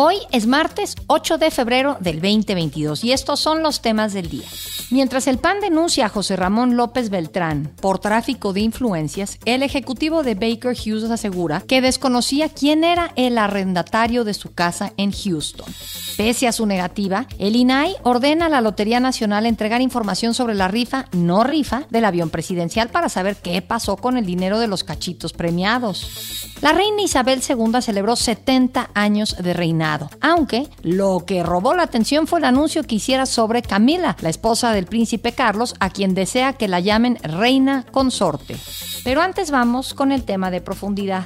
Hoy es martes 8 de febrero del 2022 y estos son los temas del día. Mientras el PAN denuncia a José Ramón López Beltrán por tráfico de influencias, el ejecutivo de Baker Hughes asegura que desconocía quién era el arrendatario de su casa en Houston. Pese a su negativa, el INAI ordena a la Lotería Nacional entregar información sobre la rifa, no rifa, del avión presidencial para saber qué pasó con el dinero de los cachitos premiados. La reina Isabel II celebró 70 años de reinado, aunque lo que robó la atención fue el anuncio que hiciera sobre Camila, la esposa del príncipe Carlos, a quien desea que la llamen reina consorte. Pero antes vamos con el tema de profundidad.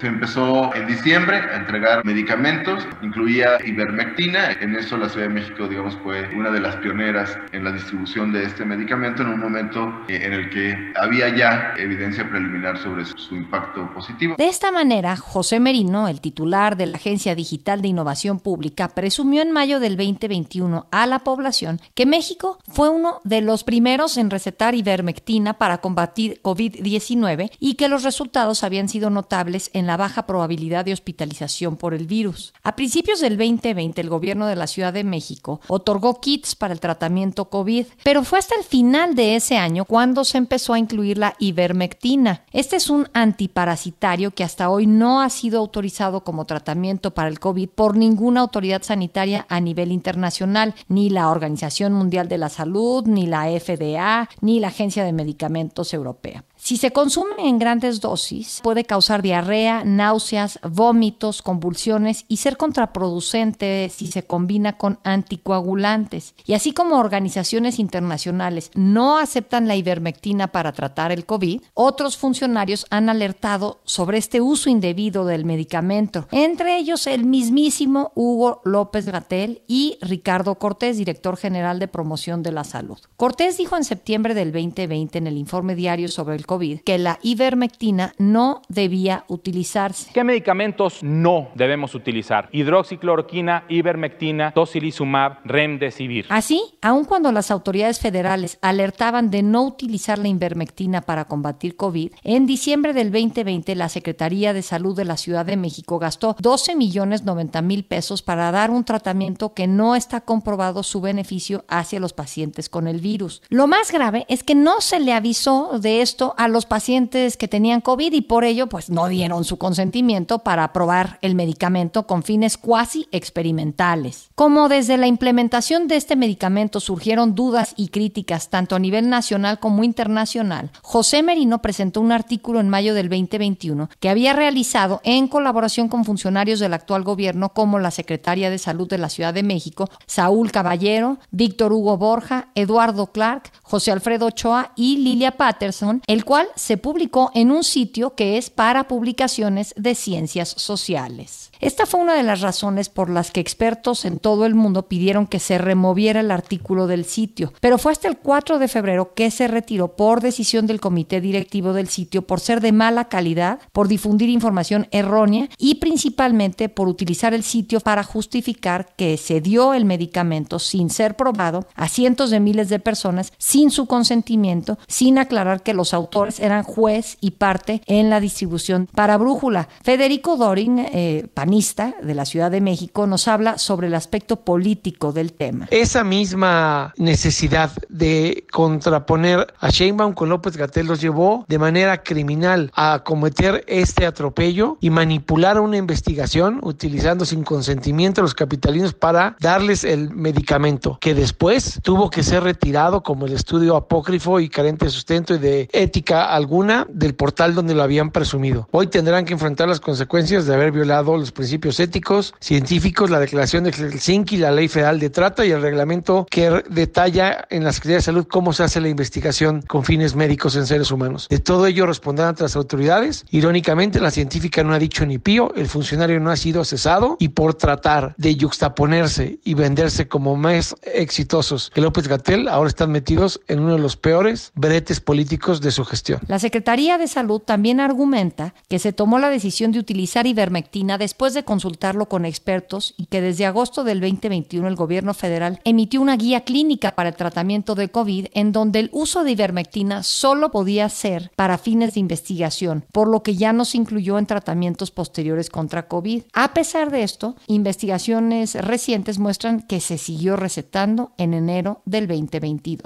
Se empezó en diciembre a entregar medicamentos, incluía ivermectina. En eso la Ciudad de México, digamos, fue una de las pioneras en la distribución de este medicamento en un momento eh, en el que había ya evidencia preliminar sobre su impacto positivo. De esta manera, José Merino, el titular de la Agencia Digital de Innovación Pública, presumió en mayo del 2021 a la población que México fue uno de los primeros en recetar ivermectina para combatir COVID-19 y que los resultados habían sido notables en la baja probabilidad de hospitalización por el virus. A principios del 2020, el gobierno de la Ciudad de México otorgó kits para el tratamiento COVID, pero fue hasta el final de ese año cuando se empezó a incluir la ivermectina. Este es un antiparasitario que hasta hoy no ha sido autorizado como tratamiento para el COVID por ninguna autoridad sanitaria a nivel internacional, ni la Organización Mundial de la Salud, ni la FDA, ni la Agencia de Medicamentos Europea. Si se consume en grandes dosis, puede causar diarrea, náuseas, vómitos, convulsiones y ser contraproducente si se combina con anticoagulantes. Y así como organizaciones internacionales no aceptan la ivermectina para tratar el COVID, otros funcionarios han alertado sobre este uso indebido del medicamento, entre ellos el mismísimo Hugo López Gatel y Ricardo Cortés, director general de promoción de la salud. Cortés dijo en septiembre del 2020 en el informe diario sobre el COVID que la ivermectina no debía utilizarse. ¿Qué medicamentos no debemos utilizar? Hidroxicloroquina, ivermectina, tocilizumab, remdesivir. Así, aun cuando las autoridades federales alertaban de no utilizar la ivermectina para combatir COVID, en diciembre del 2020 la Secretaría de Salud de la Ciudad de México gastó 12 millones 90 mil pesos para dar un tratamiento que no está comprobado su beneficio hacia los pacientes con el virus. Lo más grave es que no se le avisó de esto a los pacientes que tenían COVID y por ello pues no dieron su consentimiento para aprobar el medicamento con fines cuasi experimentales. Como desde la implementación de este medicamento surgieron dudas y críticas tanto a nivel nacional como internacional, José Merino presentó un artículo en mayo del 2021 que había realizado en colaboración con funcionarios del actual gobierno como la Secretaria de Salud de la Ciudad de México, Saúl Caballero, Víctor Hugo Borja, Eduardo Clark, José Alfredo Ochoa y Lilia Patterson, el cual se publicó en un sitio que es para publicaciones de ciencias sociales. Esta fue una de las razones por las que expertos en todo el mundo pidieron que se removiera el artículo del sitio, pero fue hasta el 4 de febrero que se retiró por decisión del comité directivo del sitio por ser de mala calidad, por difundir información errónea y principalmente por utilizar el sitio para justificar que se dio el medicamento sin ser probado a cientos de miles de personas sin su consentimiento, sin aclarar que los autores eran juez y parte en la distribución para Brújula. Federico Dorin, eh, panista de la Ciudad de México, nos habla sobre el aspecto político del tema. Esa misma necesidad de contraponer a Sheinbaum con López Gatel los llevó de manera criminal a cometer este atropello y manipular una investigación utilizando sin consentimiento a los capitalinos para darles el medicamento que después tuvo que ser retirado como el estudio apócrifo y carente de sustento y de ética alguna del portal donde lo habían presumido. Hoy tendrán que enfrentar las consecuencias de haber violado los principios éticos, científicos, la declaración de Helsinki, la ley federal de trata y el reglamento que detalla en la Secretaría de Salud cómo se hace la investigación con fines médicos en seres humanos. De todo ello responderán ante las autoridades. Irónicamente, la científica no ha dicho ni pío, el funcionario no ha sido cesado y por tratar de yuxtaponerse y venderse como más exitosos que López Gatel, ahora están metidos en uno de los peores bretes políticos de su gestión. La Secretaría de Salud también argumenta que se tomó la decisión de utilizar ivermectina después de consultarlo con expertos y que desde agosto del 2021 el gobierno federal emitió una guía clínica para el tratamiento de COVID en donde el uso de ivermectina solo podía ser para fines de investigación, por lo que ya no se incluyó en tratamientos posteriores contra COVID. A pesar de esto, investigaciones recientes muestran que se siguió recetando en enero del 2022.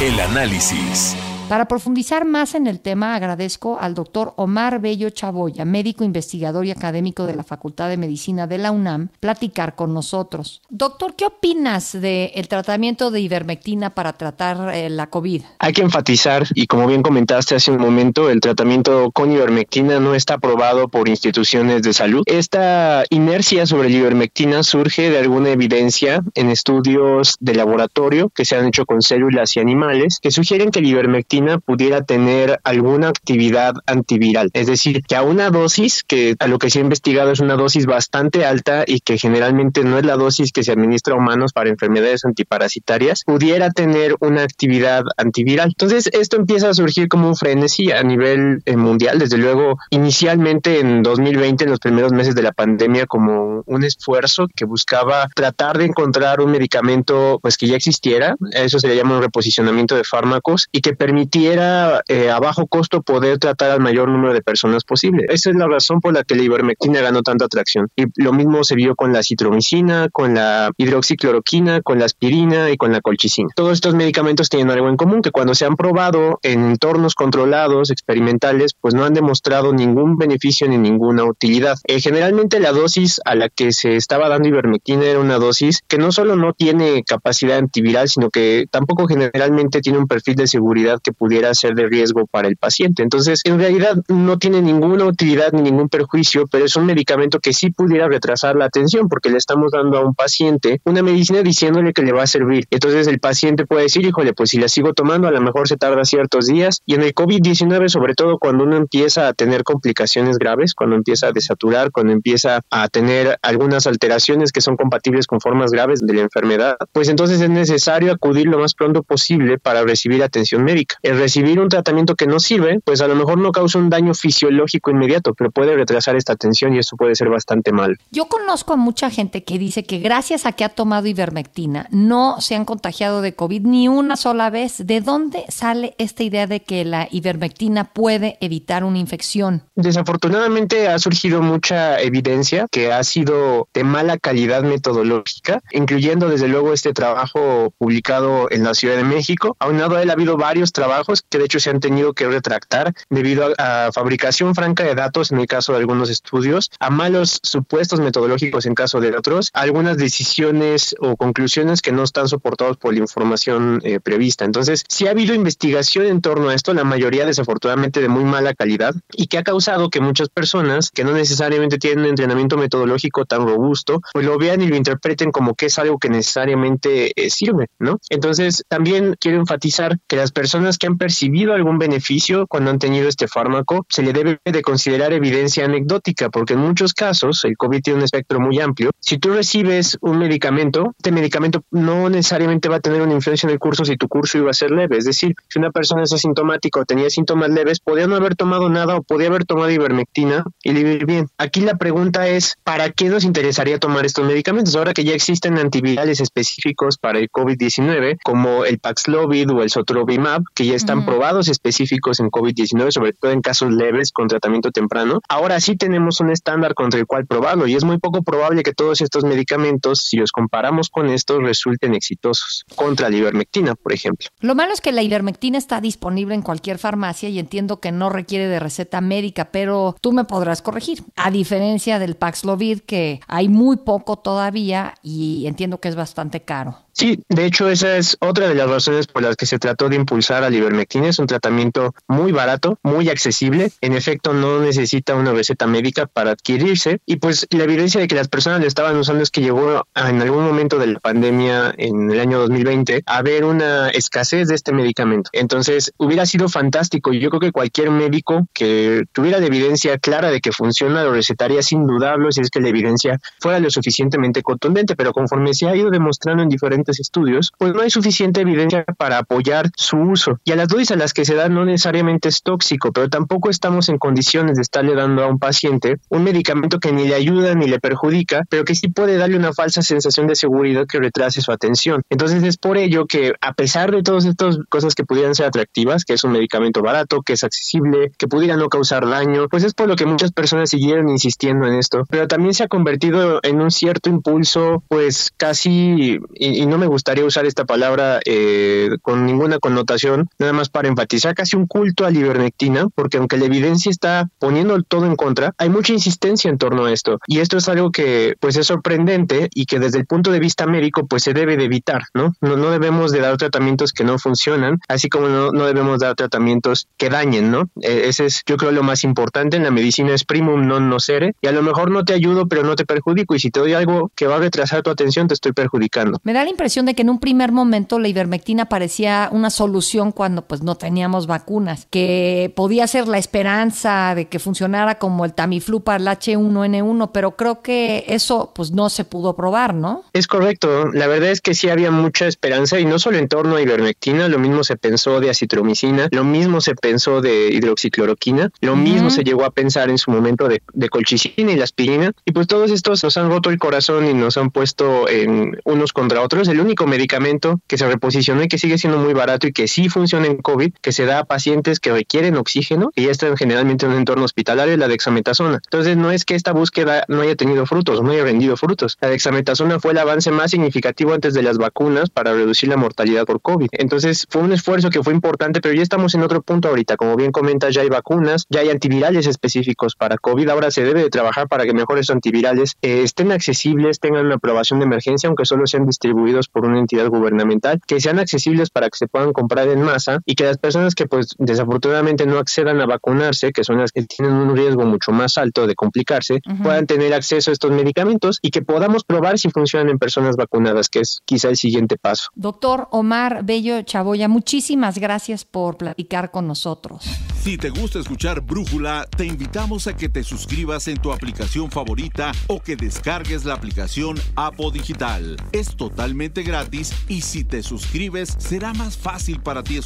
El análisis. Para profundizar más en el tema, agradezco al doctor Omar Bello Chaboya, médico investigador y académico de la Facultad de Medicina de la UNAM, platicar con nosotros. Doctor, ¿qué opinas del tratamiento de ivermectina para tratar eh, la COVID? Hay que enfatizar, y como bien comentaste hace un momento, el tratamiento con ivermectina no está aprobado por instituciones de salud. Esta inercia sobre la ivermectina surge de alguna evidencia en estudios de laboratorio que se han hecho con células y animales que sugieren que la ivermectina pudiera tener alguna actividad antiviral. Es decir, que a una dosis, que a lo que se ha investigado es una dosis bastante alta y que generalmente no es la dosis que se administra a humanos para enfermedades antiparasitarias, pudiera tener una actividad antiviral. Entonces, esto empieza a surgir como un frenesí a nivel eh, mundial. Desde luego, inicialmente en 2020, en los primeros meses de la pandemia, como un esfuerzo que buscaba tratar de encontrar un medicamento pues que ya existiera, eso se le llama un reposicionamiento de fármacos y que permitiera permitiera eh, a bajo costo poder tratar al mayor número de personas posible. Esa es la razón por la que la ivermectina ganó tanta atracción. Y lo mismo se vio con la citromicina, con la hidroxicloroquina, con la aspirina y con la colchicina. Todos estos medicamentos tienen algo en común, que cuando se han probado en entornos controlados, experimentales, pues no han demostrado ningún beneficio ni ninguna utilidad. Eh, generalmente la dosis a la que se estaba dando ivermectina era una dosis que no solo no tiene capacidad antiviral, sino que tampoco generalmente tiene un perfil de seguridad que pudiera ser de riesgo para el paciente. Entonces, en realidad no tiene ninguna utilidad ni ningún perjuicio, pero es un medicamento que sí pudiera retrasar la atención porque le estamos dando a un paciente una medicina diciéndole que le va a servir. Entonces el paciente puede decir, híjole, pues si la sigo tomando, a lo mejor se tarda ciertos días. Y en el COVID-19, sobre todo cuando uno empieza a tener complicaciones graves, cuando empieza a desaturar, cuando empieza a tener algunas alteraciones que son compatibles con formas graves de la enfermedad, pues entonces es necesario acudir lo más pronto posible para recibir atención médica el recibir un tratamiento que no sirve, pues a lo mejor no causa un daño fisiológico inmediato, pero puede retrasar esta atención y eso puede ser bastante mal. Yo conozco a mucha gente que dice que gracias a que ha tomado ivermectina no se han contagiado de COVID ni una sola vez. ¿De dónde sale esta idea de que la ivermectina puede evitar una infección? Desafortunadamente ha surgido mucha evidencia que ha sido de mala calidad metodológica, incluyendo desde luego este trabajo publicado en la Ciudad de México. Aunado a él ha habido varios trabajos que de hecho se han tenido que retractar debido a, fabricación franca de datos en el caso de algunos estudios, a malos supuestos metodológicos en caso de otros, algunas decisiones o conclusiones que no están soportados por la información eh, prevista. Entonces, si ha habido investigación en torno a esto, la mayoría desafortunadamente de muy mala calidad y que ha causado que muchas personas que no necesariamente tienen un entrenamiento metodológico tan robusto, pues lo vean y lo interpreten como que es algo que necesariamente eh, sirve, ¿no? Entonces, también quiero enfatizar que las personas que han percibido algún beneficio cuando han tenido este fármaco, se le debe de considerar evidencia anecdótica, porque en muchos casos el COVID tiene un espectro muy amplio. Si tú recibes un medicamento, este medicamento no necesariamente va a tener una influencia en el curso si tu curso iba a ser leve. Es decir, si una persona es asintomática o tenía síntomas leves, podía no haber tomado nada o podía haber tomado ivermectina y vivir bien. Aquí la pregunta es, ¿para qué nos interesaría tomar estos medicamentos? Ahora que ya existen antivirales específicos para el COVID-19, como el Paxlovid o el Sotrovimab, que ya están probados específicos en COVID-19, sobre todo en casos leves con tratamiento temprano. Ahora sí tenemos un estándar contra el cual probarlo y es muy poco probable que todos estos medicamentos, si los comparamos con estos, resulten exitosos contra la ivermectina, por ejemplo. Lo malo es que la ivermectina está disponible en cualquier farmacia y entiendo que no requiere de receta médica, pero tú me podrás corregir. A diferencia del Paxlovid, que hay muy poco todavía y entiendo que es bastante caro. Sí, de hecho esa es otra de las razones por las que se trató de impulsar a la ivermectina. Es un tratamiento muy barato, muy accesible. En efecto, no necesita una receta médica para adquirirse. Y pues la evidencia de que las personas lo estaban usando es que llegó en algún momento de la pandemia en el año 2020 a haber una escasez de este medicamento. Entonces hubiera sido fantástico. Yo creo que cualquier médico que tuviera la evidencia clara de que funciona lo recetaría sin dudarlo si es que la evidencia fuera lo suficientemente contundente. Pero conforme se ha ido demostrando en diferentes estudios, pues no hay suficiente evidencia para apoyar su uso. Y a las dosis a las que se da no necesariamente es tóxico, pero tampoco estamos en condiciones de estarle dando a un paciente un medicamento que ni le ayuda ni le perjudica, pero que sí puede darle una falsa sensación de seguridad que retrase su atención. Entonces es por ello que a pesar de todas estas cosas que pudieran ser atractivas, que es un medicamento barato, que es accesible, que pudiera no causar daño, pues es por lo que muchas personas siguieron insistiendo en esto. Pero también se ha convertido en un cierto impulso, pues casi, y, no me gustaría usar esta palabra eh, con ninguna connotación, nada más para enfatizar casi un culto a la ivermectina, porque aunque la evidencia está poniendo todo en contra, hay mucha insistencia en torno a esto. Y esto es algo que pues es sorprendente y que desde el punto de vista médico pues se debe de evitar, ¿no? No, no debemos de dar tratamientos que no funcionan, así como no, no debemos dar tratamientos que dañen, ¿no? E, ese es yo creo lo más importante en la medicina es primum non nocere y a lo mejor no te ayudo pero no te perjudico y si te doy algo que va a retrasar tu atención te estoy perjudicando. Me da la impresión de que en un primer momento la ivermectina parecía una solución cuando pues no teníamos vacunas, que podía ser la esperanza de que funcionara como el Tamiflu para el H1N1, pero creo que eso pues no se pudo probar, ¿no? Es correcto, la verdad es que sí había mucha esperanza y no solo en torno a ivermectina, lo mismo se pensó de acitromicina, lo mismo se pensó de hidroxicloroquina, lo mismo se llegó a pensar en su momento de, de colchicina y la aspirina y pues todos estos nos han roto el corazón y nos han puesto en unos contra otros. El único medicamento que se reposicionó y que sigue siendo muy barato y que sí funciona en COVID, que se da a pacientes que requieren oxígeno y ya están generalmente en un entorno hospitalario, la dexametasona. Entonces no es que esta búsqueda no haya tenido frutos, no haya rendido frutos. La dexametasona fue el avance más significativo antes de las vacunas para reducir la mortalidad por COVID. Entonces fue un esfuerzo que fue importante, pero ya estamos en otro punto ahorita. Como bien comentas, ya hay vacunas, ya hay antivirales específicos para COVID. Ahora se debe de trabajar para que mejor esos antivirales eh, estén accesibles, tengan una aprobación de emergencia, aunque solo sean distribuidos por una entidad gubernamental, que sean accesibles para que se puedan comprar en masa y que las personas que pues desafortunadamente no accedan a vacunarse, que son las que tienen un riesgo mucho más alto de complicarse, puedan tener acceso a estos medicamentos y que podamos probar si funcionan en personas vacunadas, que es quizá el siguiente paso. Doctor Omar Bello Chaboya, muchísimas gracias por platicar con nosotros. Si te gusta escuchar Brújula, te invitamos a que te suscribas en tu aplicación favorita o que descargues la aplicación Apo Digital. Es totalmente gratis y si te suscribes será más fácil para ti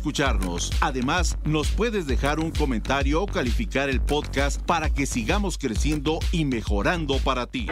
Además, nos puedes dejar un comentario o calificar el podcast para que sigamos creciendo y mejorando para ti.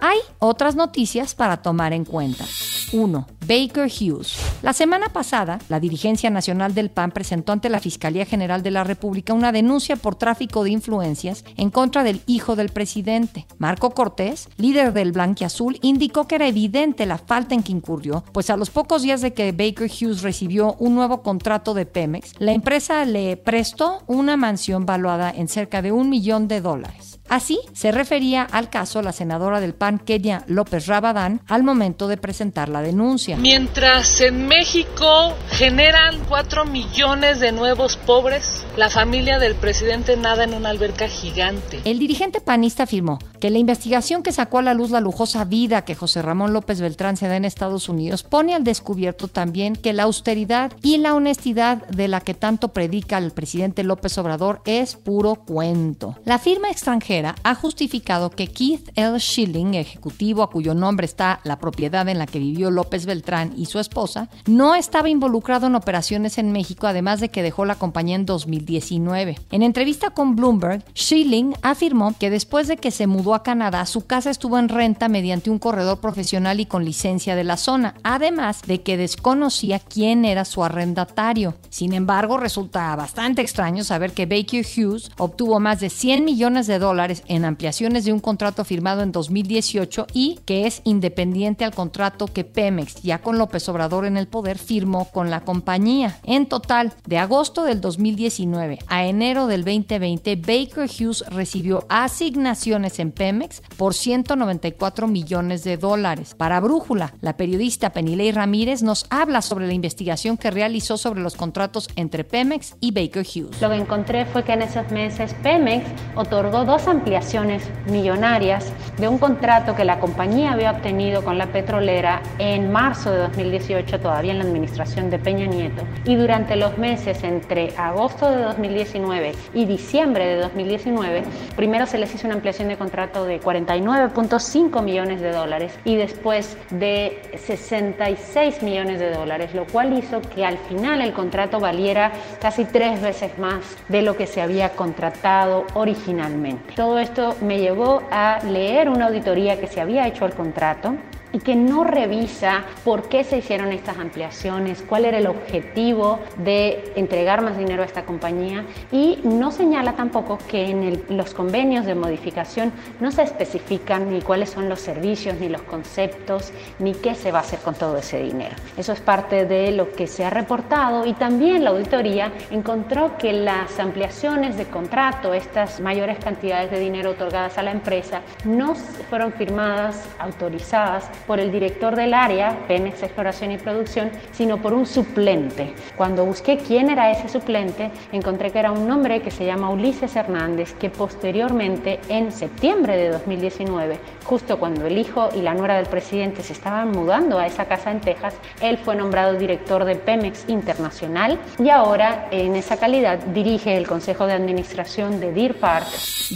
Hay otras noticias para tomar en cuenta. 1. Baker Hughes. La semana pasada, la dirigencia nacional del PAN presentó ante la Fiscalía General de la República una denuncia por tráfico de influencias en contra del hijo del presidente. Marco Cortés, líder del Blanquiazul, indicó que era evidente la falta en que incurrió, pues a los pocos días de que Baker Hughes recibió un nuevo contrato de Pemex, la empresa le prestó una mansión valuada en cerca de un millón de dólares. Así se refería al caso la senadora del PAN, Kenia López Rabadán, al momento de presentar la denuncia. Mientras en México generan 4 millones de nuevos pobres, la familia del presidente nada en una alberca gigante. El dirigente panista afirmó que la investigación que sacó a la luz la lujosa vida que José Ramón López Beltrán se da en Estados Unidos pone al descubierto también que la austeridad y la honestidad de la que tanto predica el presidente López Obrador es puro cuento. La firma extranjera ha justificado que Keith L. Schilling, ejecutivo a cuyo nombre está la propiedad en la que vivió López Beltrán y su esposa, no estaba involucrado en operaciones en México, además de que dejó la compañía en 2019. En entrevista con Bloomberg, Schilling afirmó que después de que se mudó a Canadá, su casa estuvo en renta mediante un corredor profesional y con licencia de la zona, además de que desconocía quién era su arrendatario. Sin embargo, resulta bastante extraño saber que Baker Hughes obtuvo más de 100 millones de dólares en ampliaciones de un contrato firmado en 2018 y que es independiente al contrato que Pemex, ya con López Obrador en el poder, firmó con la compañía. En total, de agosto del 2019 a enero del 2020, Baker Hughes recibió asignaciones en Pemex por 194 millones de dólares. Para Brújula, la periodista Penilei Ramírez nos habla sobre la investigación que realizó sobre los contratos entre Pemex y Baker Hughes. Lo que encontré fue que en esos meses Pemex otorgó dos ampliaciones millonarias de un contrato que la compañía había obtenido con la petrolera en marzo de 2018, todavía en la administración de Peña Nieto, y durante los meses entre agosto de 2019 y diciembre de 2019, primero se les hizo una ampliación de contrato de 49.5 millones de dólares y después de 66 millones de dólares, lo cual hizo que al final el contrato valiera casi tres veces más de lo que se había contratado originalmente. Todo esto me llevó a leer una auditoría que se había hecho al contrato y que no revisa por qué se hicieron estas ampliaciones, cuál era el objetivo de entregar más dinero a esta compañía y no señala tampoco que en los convenios de modificación no se especifican ni cuáles son los servicios, ni los conceptos, ni qué se va a hacer con todo ese dinero. Eso es parte de lo que se ha reportado y también la auditoría encontró que las ampliaciones de contrato, estas mayores cantidades de dinero otorgadas a la empresa, no fueron firmadas, autorizadas por el director del área, Pemex Exploración y Producción, sino por un suplente. Cuando busqué quién era ese suplente, encontré que era un hombre que se llama Ulises Hernández, que posteriormente, en septiembre de 2019, justo cuando el hijo y la nuera del presidente se estaban mudando a esa casa en Texas, él fue nombrado director de Pemex Internacional y ahora, en esa calidad, dirige el Consejo de Administración de Deer Park.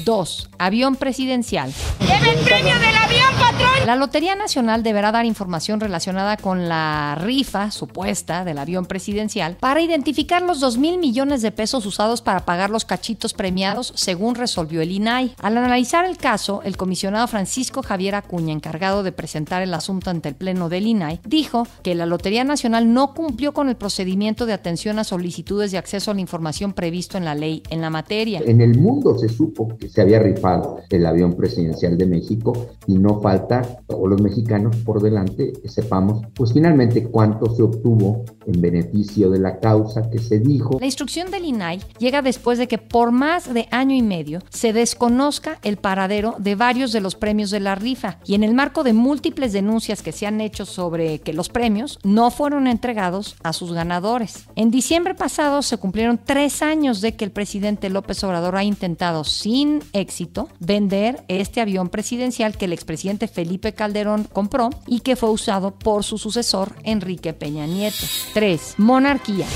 2. Avión presidencial. ¡Lleva el premio del avión, patrón! La Lotería Nacional deberá dar información relacionada con la rifa supuesta del avión presidencial para identificar los 2 mil millones de pesos usados para pagar los cachitos premiados, según resolvió el INAI. Al analizar el caso, el comisionado Francisco Javier Acuña, encargado de presentar el asunto ante el Pleno del INAI, dijo que la Lotería Nacional no cumplió con el procedimiento de atención a solicitudes de acceso a la información previsto en la ley en la materia. En el mundo se supo que se había rifado el avión presidencial de México y no falta, todos los mexicanos por delante sepamos pues finalmente cuánto se obtuvo en beneficio de la causa que se dijo. La instrucción del INAI llega después de que por más de año y medio se desconozca el paradero de varios de los premios de la rifa y en el marco de múltiples denuncias que se han hecho sobre que los premios no fueron entregados a sus ganadores. En diciembre pasado se cumplieron tres años de que el presidente López Obrador ha intentado sin éxito vender este avión presidencial que el expresidente Felipe Calderón compró y que fue usado por su sucesor Enrique Peña Nieto. 3. Monarquía.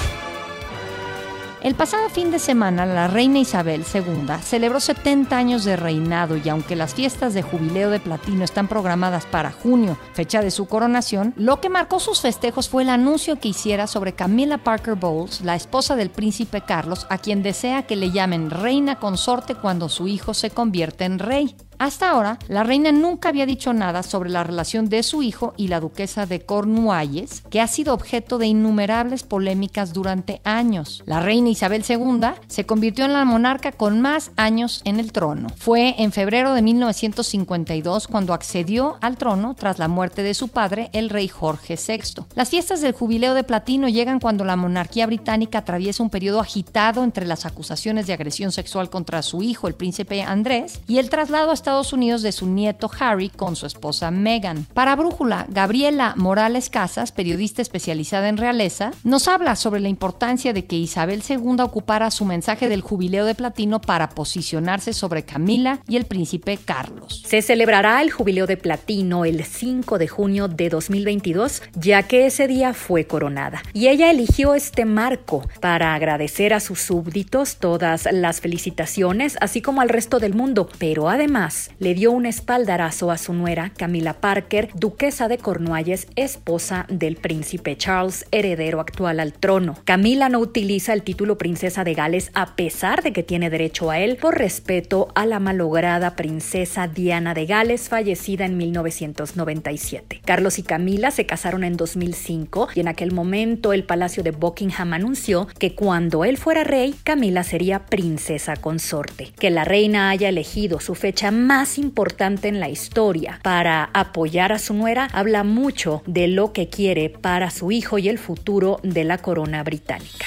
El pasado fin de semana, la reina Isabel II celebró 70 años de reinado y aunque las fiestas de jubileo de platino están programadas para junio, fecha de su coronación, lo que marcó sus festejos fue el anuncio que hiciera sobre Camilla Parker Bowles, la esposa del príncipe Carlos, a quien desea que le llamen reina consorte cuando su hijo se convierte en rey. Hasta ahora, la reina nunca había dicho nada sobre la relación de su hijo y la duquesa de Cornualles, que ha sido objeto de innumerables polémicas durante años. La reina Isabel II se convirtió en la monarca con más años en el trono. Fue en febrero de 1952 cuando accedió al trono tras la muerte de su padre, el rey Jorge VI. Las fiestas del jubileo de platino llegan cuando la monarquía británica atraviesa un periodo agitado entre las acusaciones de agresión sexual contra su hijo, el príncipe Andrés, y el traslado a Estados Unidos de su nieto Harry con su esposa Meghan. Para Brújula, Gabriela Morales Casas, periodista especializada en realeza, nos habla sobre la importancia de que Isabel II ocupara su mensaje del jubileo de platino para posicionarse sobre Camila y el príncipe Carlos. Se celebrará el jubileo de platino el 5 de junio de 2022, ya que ese día fue coronada. Y ella eligió este marco para agradecer a sus súbditos todas las felicitaciones, así como al resto del mundo, pero además le dio un espaldarazo a su nuera, Camila Parker, duquesa de Cornualles, esposa del príncipe Charles, heredero actual al trono. Camila no utiliza el título princesa de Gales a pesar de que tiene derecho a él por respeto a la malograda princesa Diana de Gales, fallecida en 1997. Carlos y Camila se casaron en 2005 y en aquel momento el Palacio de Buckingham anunció que cuando él fuera rey, Camila sería princesa consorte. Que la reina haya elegido su fecha más importante en la historia para apoyar a su nuera habla mucho de lo que quiere para su hijo y el futuro de la corona británica.